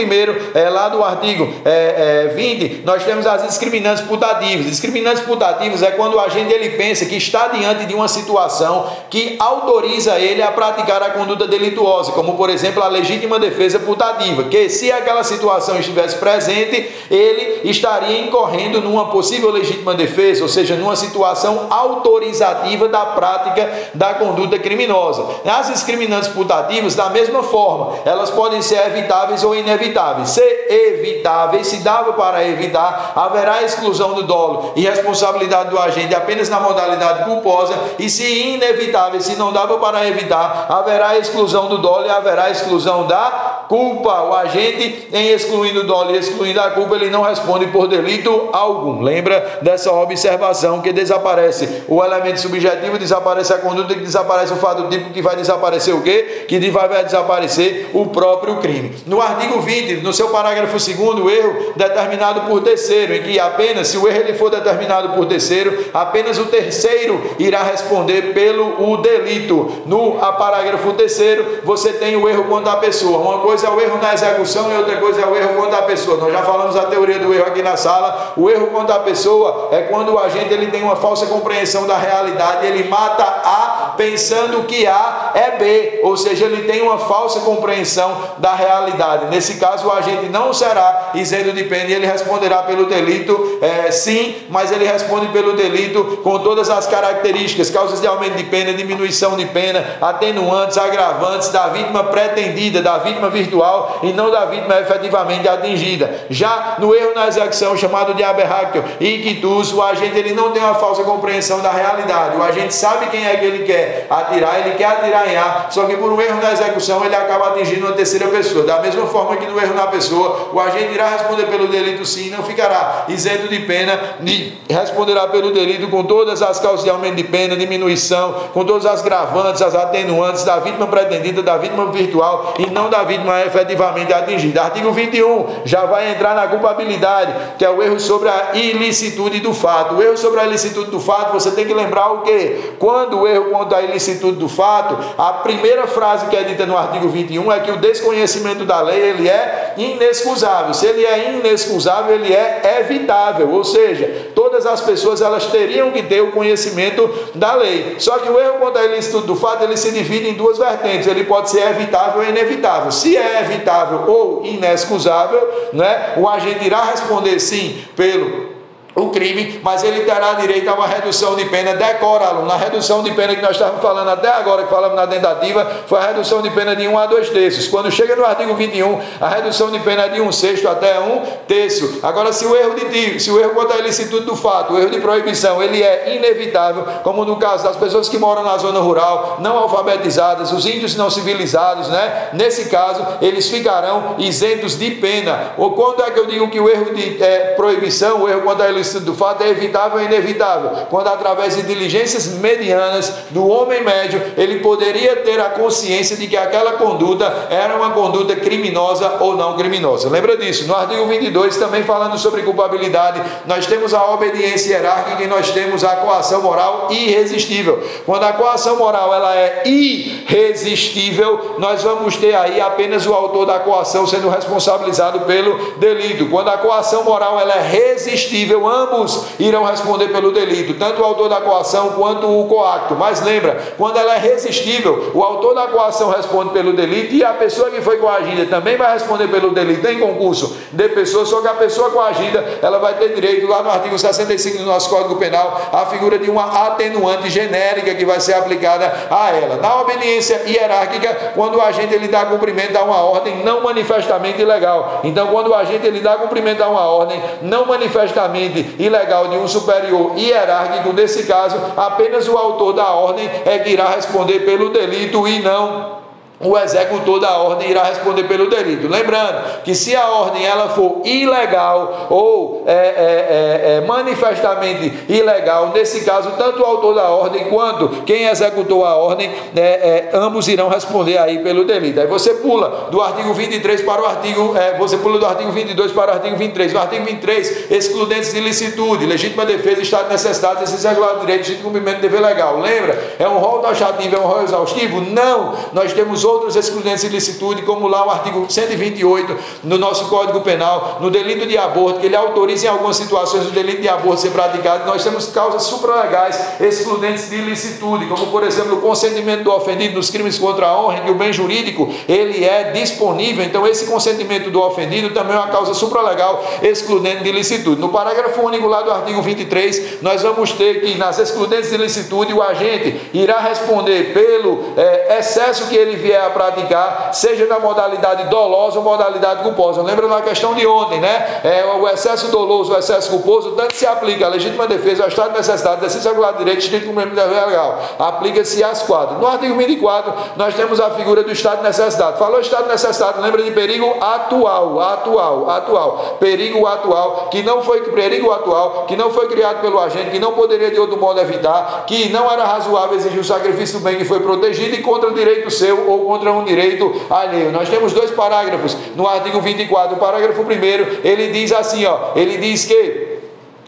é, lá do artigo é, é, 20, nós temos as discriminantes putativas. Discriminantes putativas é quando o agente ele pensa que está diante de uma situação que autoriza ele a praticar a conduta delituosa, como por exemplo a legítima defesa putativa, que se aquela situação estivesse presente, ele estaria incorrendo numa possível legítima defesa, ou seja, numa situação autorizativa da prática da conduta criminosa. As discriminantes putativas, da mesma forma, elas podem ser evitáveis ou inevitáveis. Se evitáveis, se dava para evitar, haverá exclusão do dolo e responsabilidade do agente apenas na modalidade culposa, e se inevitáveis, se não dava para evitar, haverá exclusão do dolo e haverá exclusão da culpa. O agente, em excluindo o dolo e excluindo a culpa, ele não responde por delito algum. Lembra dessa observação que desaparece o elemento subjetivo, desaparece a conduta, que desaparece o fato típico, que vai desaparecer o quê? Que vai desaparecer o próprio crime. No artigo 20, no seu parágrafo 2 o erro determinado por terceiro, em que apenas, se o erro ele for determinado por terceiro, apenas o terceiro irá responder pelo o delito. No parágrafo terceiro, você tem o erro contra a pessoa. Uma coisa é o erro na execução e outra coisa é o erro contra a pessoa. Nós já falamos a teoria do erro aqui na sala. O erro contra a pessoa é quando o agente ele tem uma falsa compreensão da realidade, ele mata A pensando que A é B, ou seja, ele tem uma falsa compreensão da realidade. Nesse caso, o agente não será isento de pena e ele responderá pelo delito, é, sim, mas ele responde pelo delito com todas as características, causas de aumento de pena, diminuição de pena, atenuantes, agravantes da vítima pretendida, da vítima virtual e não da vítima efetivamente atingida. Já no erro na execução, chamado de aberractio e ictus, o agente ele não tem uma falsa compreensão da realidade. O agente sabe quem é que ele quer atirar, ele quer atirar em A, só que por um erro na execução ele acaba atingindo uma terceira pessoa. Da mesma forma que no erro na pessoa, o agente irá responder pelo delito sim, não ficará isento de pena e responderá pelo delito com todas as causas de aumento de pena, diminuição, com todas as gravantes, as atenuantes da vítima pretendida, da vítima virtual e não da vítima efetivamente atingida. Artigo 21 já vai entrar na culpabilidade, que é o erro sobre a ilicitude do fato. O erro sobre a ilicitude do fato, você tem que lembrar o que? Quando o erro contra a ilicitude do fato, a primeira frase que é dita no artigo 21 é que o desconhecimento da lei ele é inexcusável. Se ele é inexcusável, ele é evitável. Ou seja, todas as pessoas elas teriam que ter o conhecimento da lei. Só que o erro contra a ilicitude do fato ele se divide em duas vertentes. Ele pode ser evitável ou inevitável. Se é evitável ou inexcusável, né, o agente irá responder sim pelo o crime, mas ele terá direito a uma redução de pena. Decora, aluno. Na redução de pena que nós estávamos falando até agora, que falamos na tentativa, foi a redução de pena de 1 a 2 terços. Quando chega no artigo 21, a redução de pena é de 1 sexto até 1 terço. Agora, se o erro de se o erro contra a ilicitude do fato, o erro de proibição, ele é inevitável, como no caso das pessoas que moram na zona rural, não alfabetizadas, os índios não civilizados, né? Nesse caso, eles ficarão isentos de pena. Ou quando é que eu digo que o erro de é, proibição, o erro contra a ilicitude do fato é evitável ou inevitável. Quando através de diligências medianas do homem médio, ele poderia ter a consciência de que aquela conduta era uma conduta criminosa ou não criminosa. Lembra disso? No artigo 22, também falando sobre culpabilidade, nós temos a obediência hierárquica e nós temos a coação moral irresistível. Quando a coação moral ela é irresistível, nós vamos ter aí apenas o autor da coação sendo responsabilizado pelo delito. Quando a coação moral ela é resistível, ambos irão responder pelo delito, tanto o autor da coação quanto o coacto. Mas lembra, quando ela é resistível, o autor da coação responde pelo delito e a pessoa que foi coagida também vai responder pelo delito em concurso. De pessoa, só que a pessoa coagida, ela vai ter direito, lá no artigo 65 do nosso Código Penal, a figura de uma atenuante genérica que vai ser aplicada a ela. Na obediência hierárquica, quando o agente ele dá cumprimento a uma ordem não manifestamente ilegal. Então, quando o agente ele dá cumprimento a uma ordem não manifestamente ilegal de um superior hierárquico, nesse caso, apenas o autor da ordem é que irá responder pelo delito e não o executor da ordem irá responder pelo delito. Lembrando que se a ordem ela for ilegal ou é, é, é, é, manifestamente ilegal, nesse caso, tanto o autor da ordem quanto quem executou a ordem, né, é, ambos irão responder aí pelo delito. Aí você pula do artigo 23 para o artigo, é, você pula do artigo 22 para o artigo 23. No artigo 23, excludentes de licitude, legítima defesa, estado de necessidade, exercício regular de direito, legítimo cumprimento de dever legal. Lembra? É um rol taxativo, é um rol exaustivo? Não! Nós temos outros excludentes de licitude, como lá o artigo 128 no nosso Código Penal, no delito de aborto, que ele autoriza em algumas situações o delito de aborto ser praticado. Nós temos causas supralegais excludentes de licitude, como por exemplo o consentimento do ofendido nos crimes contra a honra, que o bem jurídico ele é disponível. Então esse consentimento do ofendido também é uma causa supralegal excludente de licitude. No parágrafo único lá do artigo 23, nós vamos ter que nas excludentes de licitude o agente irá responder pelo é, excesso que ele vier a praticar, seja na modalidade dolosa ou modalidade culposa. Lembra na questão de ontem, né? É, o excesso doloso, o excesso culposo, tanto se aplica a legítima defesa, ao estado de necessidade, exercício regular de direito, estrito cumprimento legal. Aplica-se às quatro. No artigo 24, nós temos a figura do estado de necessidade. Falou estado de necessidade, lembra de perigo atual, atual, atual. Perigo atual, que não foi perigo atual, que não foi criado pelo agente, que não poderia de outro modo evitar, que não era razoável exigir o sacrifício do bem que foi protegido e contra o direito seu ou contra um direito alheio. Nós temos dois parágrafos no artigo 24. O parágrafo primeiro, ele diz assim, ó, ele diz que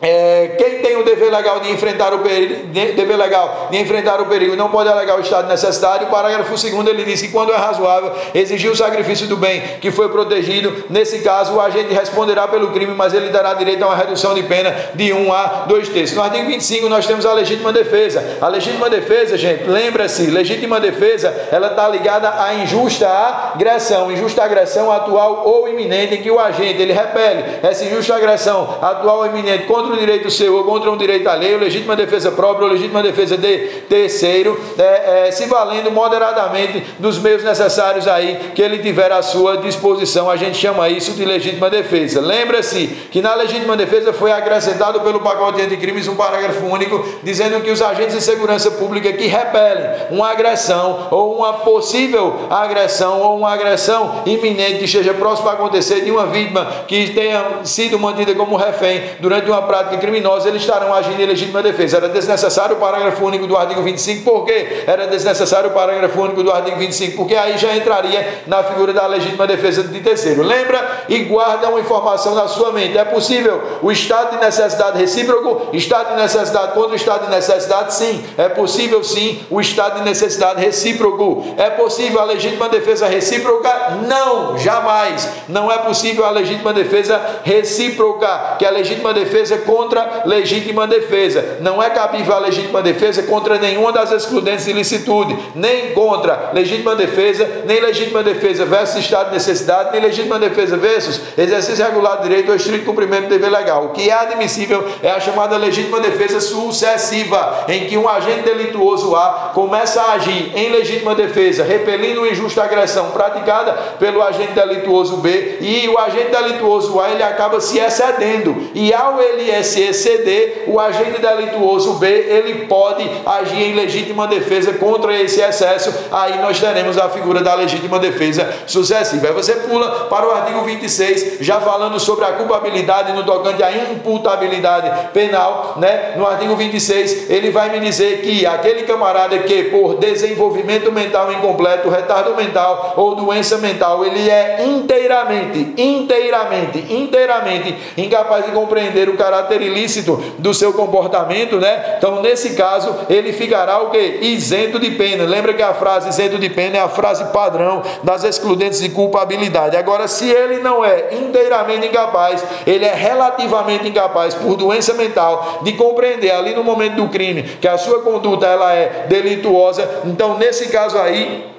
é, quem tem o dever legal de enfrentar o perigo, dever legal de enfrentar o perigo não pode alegar o estado necessidade. O parágrafo segundo ele diz que quando é razoável exigir o sacrifício do bem que foi protegido, nesse caso o agente responderá pelo crime, mas ele dará direito a uma redução de pena de 1 a 2 terços. No artigo 25 nós temos a legítima defesa. A legítima defesa, gente, lembra-se, legítima defesa, ela está ligada à injusta agressão, injusta agressão atual ou iminente em que o agente ele repele essa injusta agressão atual ou iminente contra contra um direito seu ou contra um direito alheio, legítima defesa própria ou legítima defesa de terceiro, é, é, se valendo moderadamente dos meios necessários aí que ele tiver à sua disposição. A gente chama isso de legítima defesa. Lembra-se que na legítima defesa foi acrescentado pelo pacote anticrimes um parágrafo único dizendo que os agentes de segurança pública que repelem uma agressão ou uma possível agressão ou uma agressão iminente que esteja próximo a acontecer de uma vítima que tenha sido mantida como refém durante uma prática criminosa, eles estarão agindo em legítima defesa. Era desnecessário o parágrafo único do artigo 25, por quê? Era desnecessário o parágrafo único do artigo 25, porque aí já entraria na figura da legítima defesa de terceiro. Lembra e guarda uma informação na sua mente. É possível o estado de necessidade recíproco, estado de necessidade contra o estado de necessidade? Sim. É possível sim o estado de necessidade recíproco. É possível a legítima defesa recíproca? Não, jamais. Não é possível a legítima defesa recíproca, que a legítima defesa contra legítima defesa. Não é cabível a legítima defesa contra nenhuma das excludentes de licitude, nem contra legítima defesa, nem legítima defesa versus estado de necessidade, nem legítima defesa versus exercício regular de direito ou estrito cumprimento do dever legal. O que é admissível é a chamada legítima defesa sucessiva, em que um agente delituoso A começa a agir em legítima defesa, repelindo injusta agressão praticada pelo agente delituoso B, e o agente delituoso A ele acaba se excedendo, e ao ele se exceder, o agente delituoso B, ele pode agir em legítima defesa contra esse excesso, aí nós teremos a figura da legítima defesa sucessiva. Aí você pula para o artigo 26, já falando sobre a culpabilidade no tocante à imputabilidade penal, né? No artigo 26, ele vai me dizer que aquele camarada que por desenvolvimento mental incompleto, retardo mental ou doença mental, ele é inteiramente, inteiramente, inteiramente incapaz de compreender o caráter ilícito do seu comportamento, né? Então, nesse caso, ele ficará o que? Isento de pena. Lembra que a frase isento de pena é a frase padrão das excludentes de culpabilidade. Agora, se ele não é inteiramente incapaz, ele é relativamente incapaz por doença mental de compreender ali no momento do crime que a sua conduta ela é delituosa, então nesse caso aí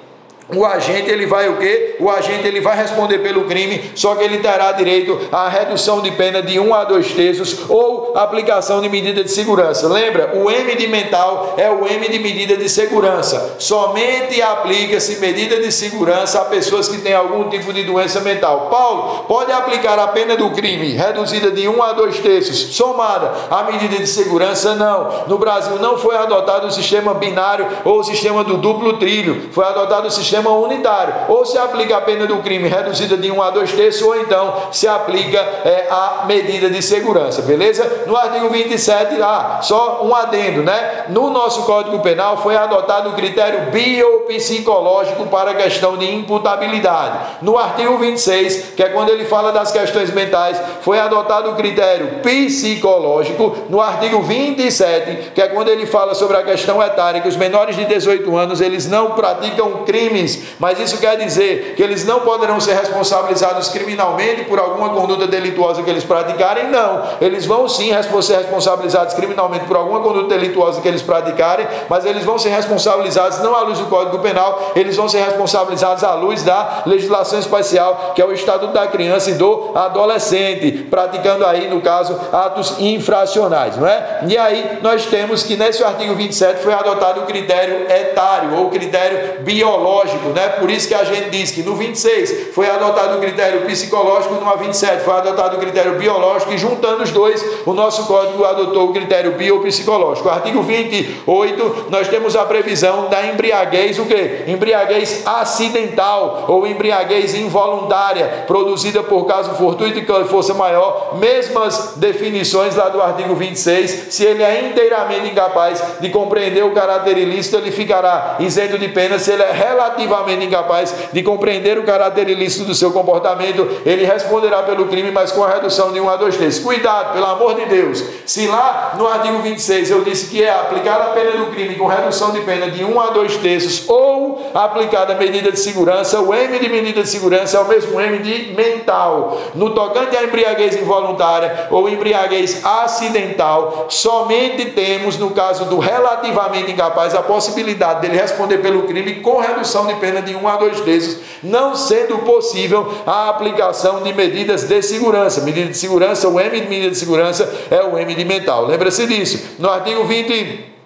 o agente ele vai o quê? O agente ele vai responder pelo crime, só que ele terá direito à redução de pena de 1 a 2 terços ou aplicação de medida de segurança. Lembra? O M de mental é o M de medida de segurança. Somente aplica-se medida de segurança a pessoas que têm algum tipo de doença mental. Paulo, pode aplicar a pena do crime reduzida de 1 a 2 terços, somada à medida de segurança? Não. No Brasil não foi adotado o sistema binário ou o sistema do duplo trilho. Foi adotado o sistema sistema unitário. Ou se aplica a pena do crime reduzida de 1 a 2 terços, ou então se aplica é, a medida de segurança, beleza? No artigo 27, ah, só um adendo, né? No nosso Código Penal foi adotado o critério biopsicológico para a questão de imputabilidade. No artigo 26, que é quando ele fala das questões mentais, foi adotado o critério psicológico. No artigo 27, que é quando ele fala sobre a questão etária, que os menores de 18 anos eles não praticam crimes mas isso quer dizer que eles não poderão ser responsabilizados criminalmente por alguma conduta delituosa que eles praticarem? Não. Eles vão sim ser responsabilizados criminalmente por alguma conduta delituosa que eles praticarem, mas eles vão ser responsabilizados não à luz do Código Penal, eles vão ser responsabilizados à luz da legislação espacial, que é o Estatuto da Criança e do Adolescente, praticando aí, no caso, atos infracionais, não é? E aí nós temos que nesse artigo 27 foi adotado o critério etário ou critério biológico psicológico, né? Por isso que a gente diz que no 26 foi adotado o critério psicológico, no 27 foi adotado o critério biológico e juntando os dois, o nosso código adotou o critério biopsicológico. Artigo 28, nós temos a previsão da embriaguez, o que? Embriaguez acidental ou embriaguez involuntária, produzida por caso fortuito e força maior, mesmas definições lá do artigo 26, se ele é inteiramente incapaz de compreender o caráter ilícito, ele ficará isento de pena se ele é relativamente relativamente incapaz de compreender o caráter ilícito do seu comportamento, ele responderá pelo crime, mas com a redução de 1 a 2 terços. Cuidado, pelo amor de Deus. Se lá no artigo 26 eu disse que é aplicada a pena do crime com redução de pena de 1 a 2 terços ou aplicada medida de segurança, o M de medida de segurança é o mesmo M de mental. No tocante à embriaguez involuntária ou embriaguez acidental, somente temos, no caso do relativamente incapaz, a possibilidade dele responder pelo crime com redução de pena de um a dois terços, não sendo possível a aplicação de medidas de segurança. Medida de segurança, o M de medida de segurança é o M de mental. Lembra-se disso. No artigo 20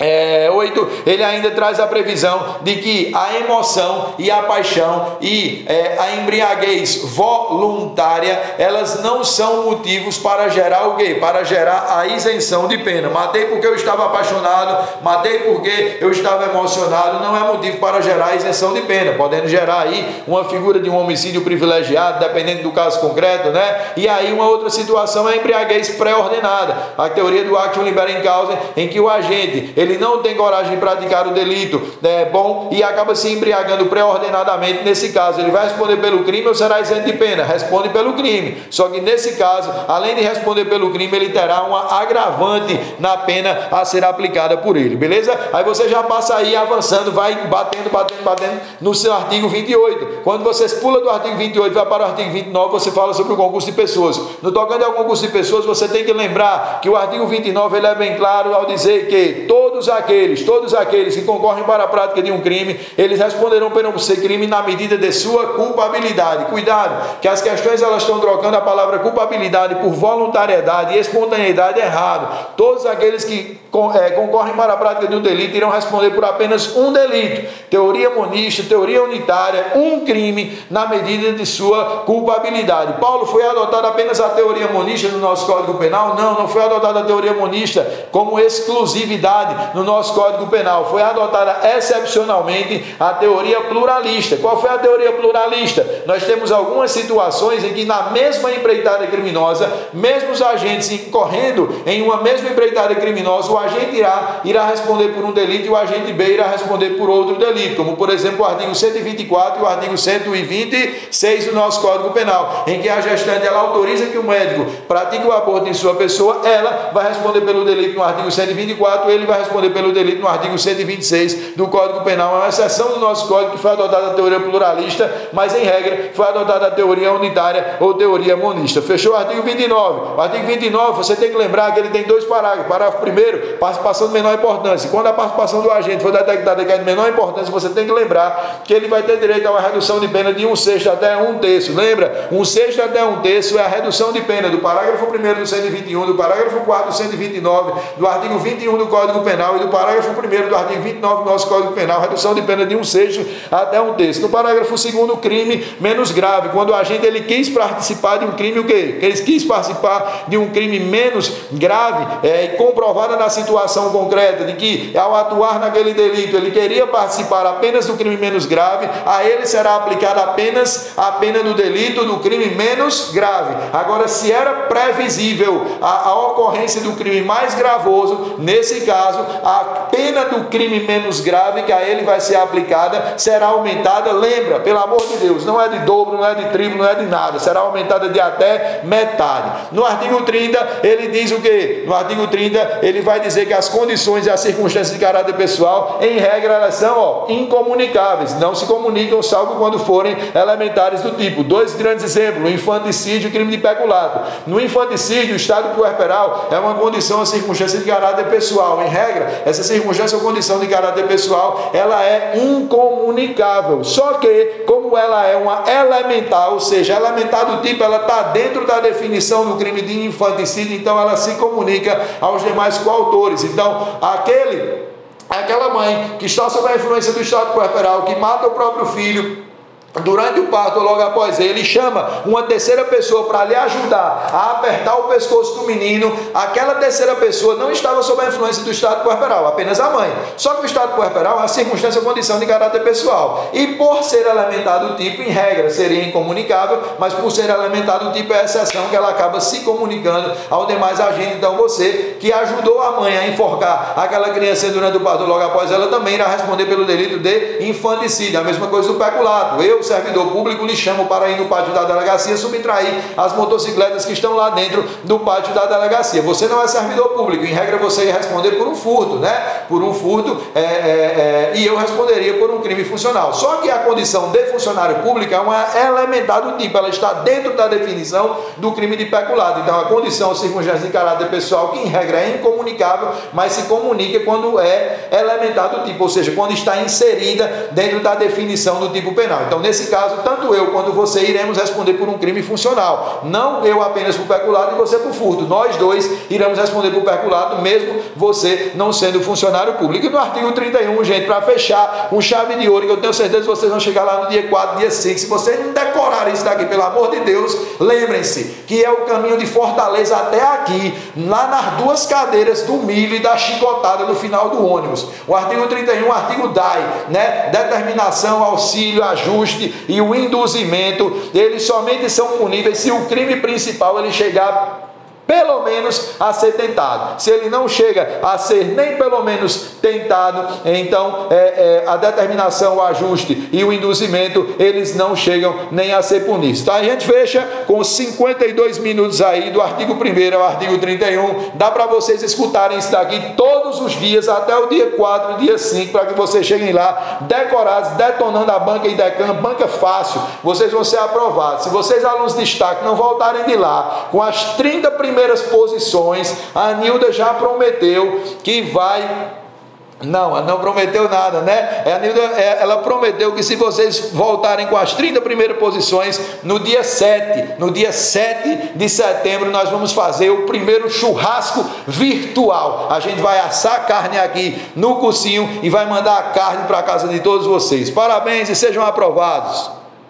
é, 8, ele ainda traz a previsão de que a emoção e a paixão e é, a embriaguez voluntária, elas não são motivos para gerar o quê? Para gerar a isenção de pena. Matei porque eu estava apaixonado, matei porque eu estava emocionado, não é motivo para gerar a isenção de pena, podendo gerar aí uma figura de um homicídio privilegiado, dependendo do caso concreto, né? E aí uma outra situação é a embriaguez pré-ordenada, a teoria do action libera causa, em que o agente, ele ele não tem coragem de praticar o delito é bom e acaba se embriagando pré-ordenadamente, nesse caso, ele vai responder pelo crime ou será isento de pena? Responde pelo crime. Só que nesse caso, além de responder pelo crime, ele terá uma agravante na pena a ser aplicada por ele, beleza? Aí você já passa aí avançando, vai batendo, batendo, batendo no seu artigo 28. Quando você pula do artigo 28 vai para o artigo 29, você fala sobre o concurso de pessoas. No tocante ao concurso de pessoas, você tem que lembrar que o artigo 29 ele é bem claro ao dizer que todos todos aqueles, todos aqueles que concorrem para a prática de um crime, eles responderão pelo ser crime na medida de sua culpabilidade. Cuidado, que as questões elas estão trocando a palavra culpabilidade por voluntariedade e espontaneidade errado. Todos aqueles que é, concorrem para a prática de um delito irão responder por apenas um delito. Teoria monista, teoria unitária, um crime na medida de sua culpabilidade. Paulo foi adotado apenas a teoria monista no nosso Código Penal? Não, não foi adotada a teoria monista como exclusividade no nosso Código Penal. Foi adotada excepcionalmente a teoria pluralista. Qual foi a teoria pluralista? Nós temos algumas situações em que, na mesma empreitada criminosa, mesmo os agentes incorrendo em uma mesma empreitada criminosa, o agente A irá responder por um delito e o agente B irá responder por outro delito, como por exemplo o artigo 124 e o artigo 126 do nosso Código Penal, em que a gestante ela autoriza que o médico pratique o aborto em sua pessoa, ela vai responder pelo delito no artigo 124, ele vai responder responder pelo delito no artigo 126 do Código Penal. É uma exceção do nosso código que foi adotada a teoria pluralista, mas em regra foi adotada a teoria unitária ou teoria monista. Fechou o artigo 29. O artigo 29, você tem que lembrar que ele tem dois parágrafos. Parágrafo primeiro, participação de menor importância. Quando a participação do agente for detectada que é de menor importância, você tem que lembrar que ele vai ter direito a uma redução de pena de um sexto até um terço. Lembra? Um sexto até um terço é a redução de pena do parágrafo 1 do 121, do parágrafo 4 do 129, do artigo 21 do Código Penal e do parágrafo 1 do artigo 29 do nosso Código Penal, redução de pena de um sexto até um terço. No parágrafo 2 crime menos grave, quando o agente ele quis participar de um crime o quê? Ele quis participar de um crime menos grave é, comprovada na situação concreta de que ao atuar naquele delito ele queria participar apenas do crime menos grave, a ele será aplicada apenas a pena do delito do crime menos grave. Agora, se era previsível a, a ocorrência do crime mais gravoso, nesse caso, a pena do crime menos grave que a ele vai ser aplicada será aumentada. Lembra, pelo amor de Deus, não é de dobro, não é de triplo, não é de nada, será aumentada de até metade. No artigo 30, ele diz o que? No artigo 30, ele vai dizer que as condições e as circunstâncias de caráter pessoal, em regra, elas são ó, incomunicáveis, não se comunicam, salvo quando forem elementares do tipo. Dois grandes exemplos: o infanticídio e o crime de peculato. No infanticídio, o estado puerperal é uma condição, a circunstância de caráter pessoal. Em regra, essa circunstância ou condição de caráter pessoal, ela é incomunicável. Só que, como ela é uma elementar, ou seja, elementar do tipo, ela está dentro da definição do crime de infanticídio, então ela se comunica aos demais coautores. Então, aquele aquela mãe que está sob a influência do estado puerperal, que mata o próprio filho, Durante o parto ou logo após ele, chama uma terceira pessoa para lhe ajudar a apertar o pescoço do menino. Aquela terceira pessoa não estava sob a influência do estado puerperal, apenas a mãe. Só que o estado puerperal é uma circunstância ou condição de caráter pessoal. E por ser elementar do tipo, em regra, seria incomunicável, mas por ser elementar do tipo, é exceção que ela acaba se comunicando ao demais agente. Então você que ajudou a mãe a enforcar aquela criança durante o parto ou logo após ela também irá responder pelo delito de infanticídio. A mesma coisa do peculato. Eu servidor público, lhe chamo para ir no pátio da delegacia subtrair as motocicletas que estão lá dentro do pátio da delegacia. Você não é servidor público, em regra você ia responder por um furto, né? Por um furto, é, é, é, e eu responderia por um crime funcional. Só que a condição de funcionário público é uma elementar do tipo, ela está dentro da definição do crime de peculado. Então a condição circunstância de caráter pessoal, que em regra é incomunicável, mas se comunica quando é elementar do tipo, ou seja, quando está inserida dentro da definição do tipo penal. Então, nesse caso, tanto eu quanto você iremos responder por um crime funcional. Não eu apenas por peculado e você por furto. Nós dois iremos responder por peculado, mesmo você não sendo funcionário público. E no artigo 31, gente, para fechar com chave de ouro, que eu tenho certeza que vocês vão chegar lá no dia 4, dia 5. Se vocês não decorarem isso daqui, pelo amor de Deus, lembrem-se que é o caminho de Fortaleza até aqui, lá nas duas cadeiras do milho e da chicotada no final do ônibus. O artigo 31, o artigo DAI, né? Determinação, auxílio, ajuste e o induzimento, eles somente são puníveis se o crime principal ele chegar pelo menos a ser tentado. Se ele não chega a ser nem pelo menos tentado, então é, é, a determinação, o ajuste e o induzimento, eles não chegam nem a ser punidos. Então a gente fecha com 52 minutos aí do artigo 1 ao artigo 31. Dá para vocês escutarem isso daqui todos os dias, até o dia 4, dia 5, para que vocês cheguem lá decorados, detonando a banca e decano, banca fácil, vocês vão ser aprovados. Se vocês, alunos de destaque, não voltarem de lá com as 30 primeiras primeiras posições, a Nilda já prometeu que vai não, não prometeu nada, né? A Nilda, é, ela prometeu que se vocês voltarem com as 30 primeiras posições, no dia 7, no dia 7 de setembro, nós vamos fazer o primeiro churrasco virtual. A gente vai assar carne aqui no cursinho e vai mandar a carne para casa de todos vocês. Parabéns e sejam aprovados.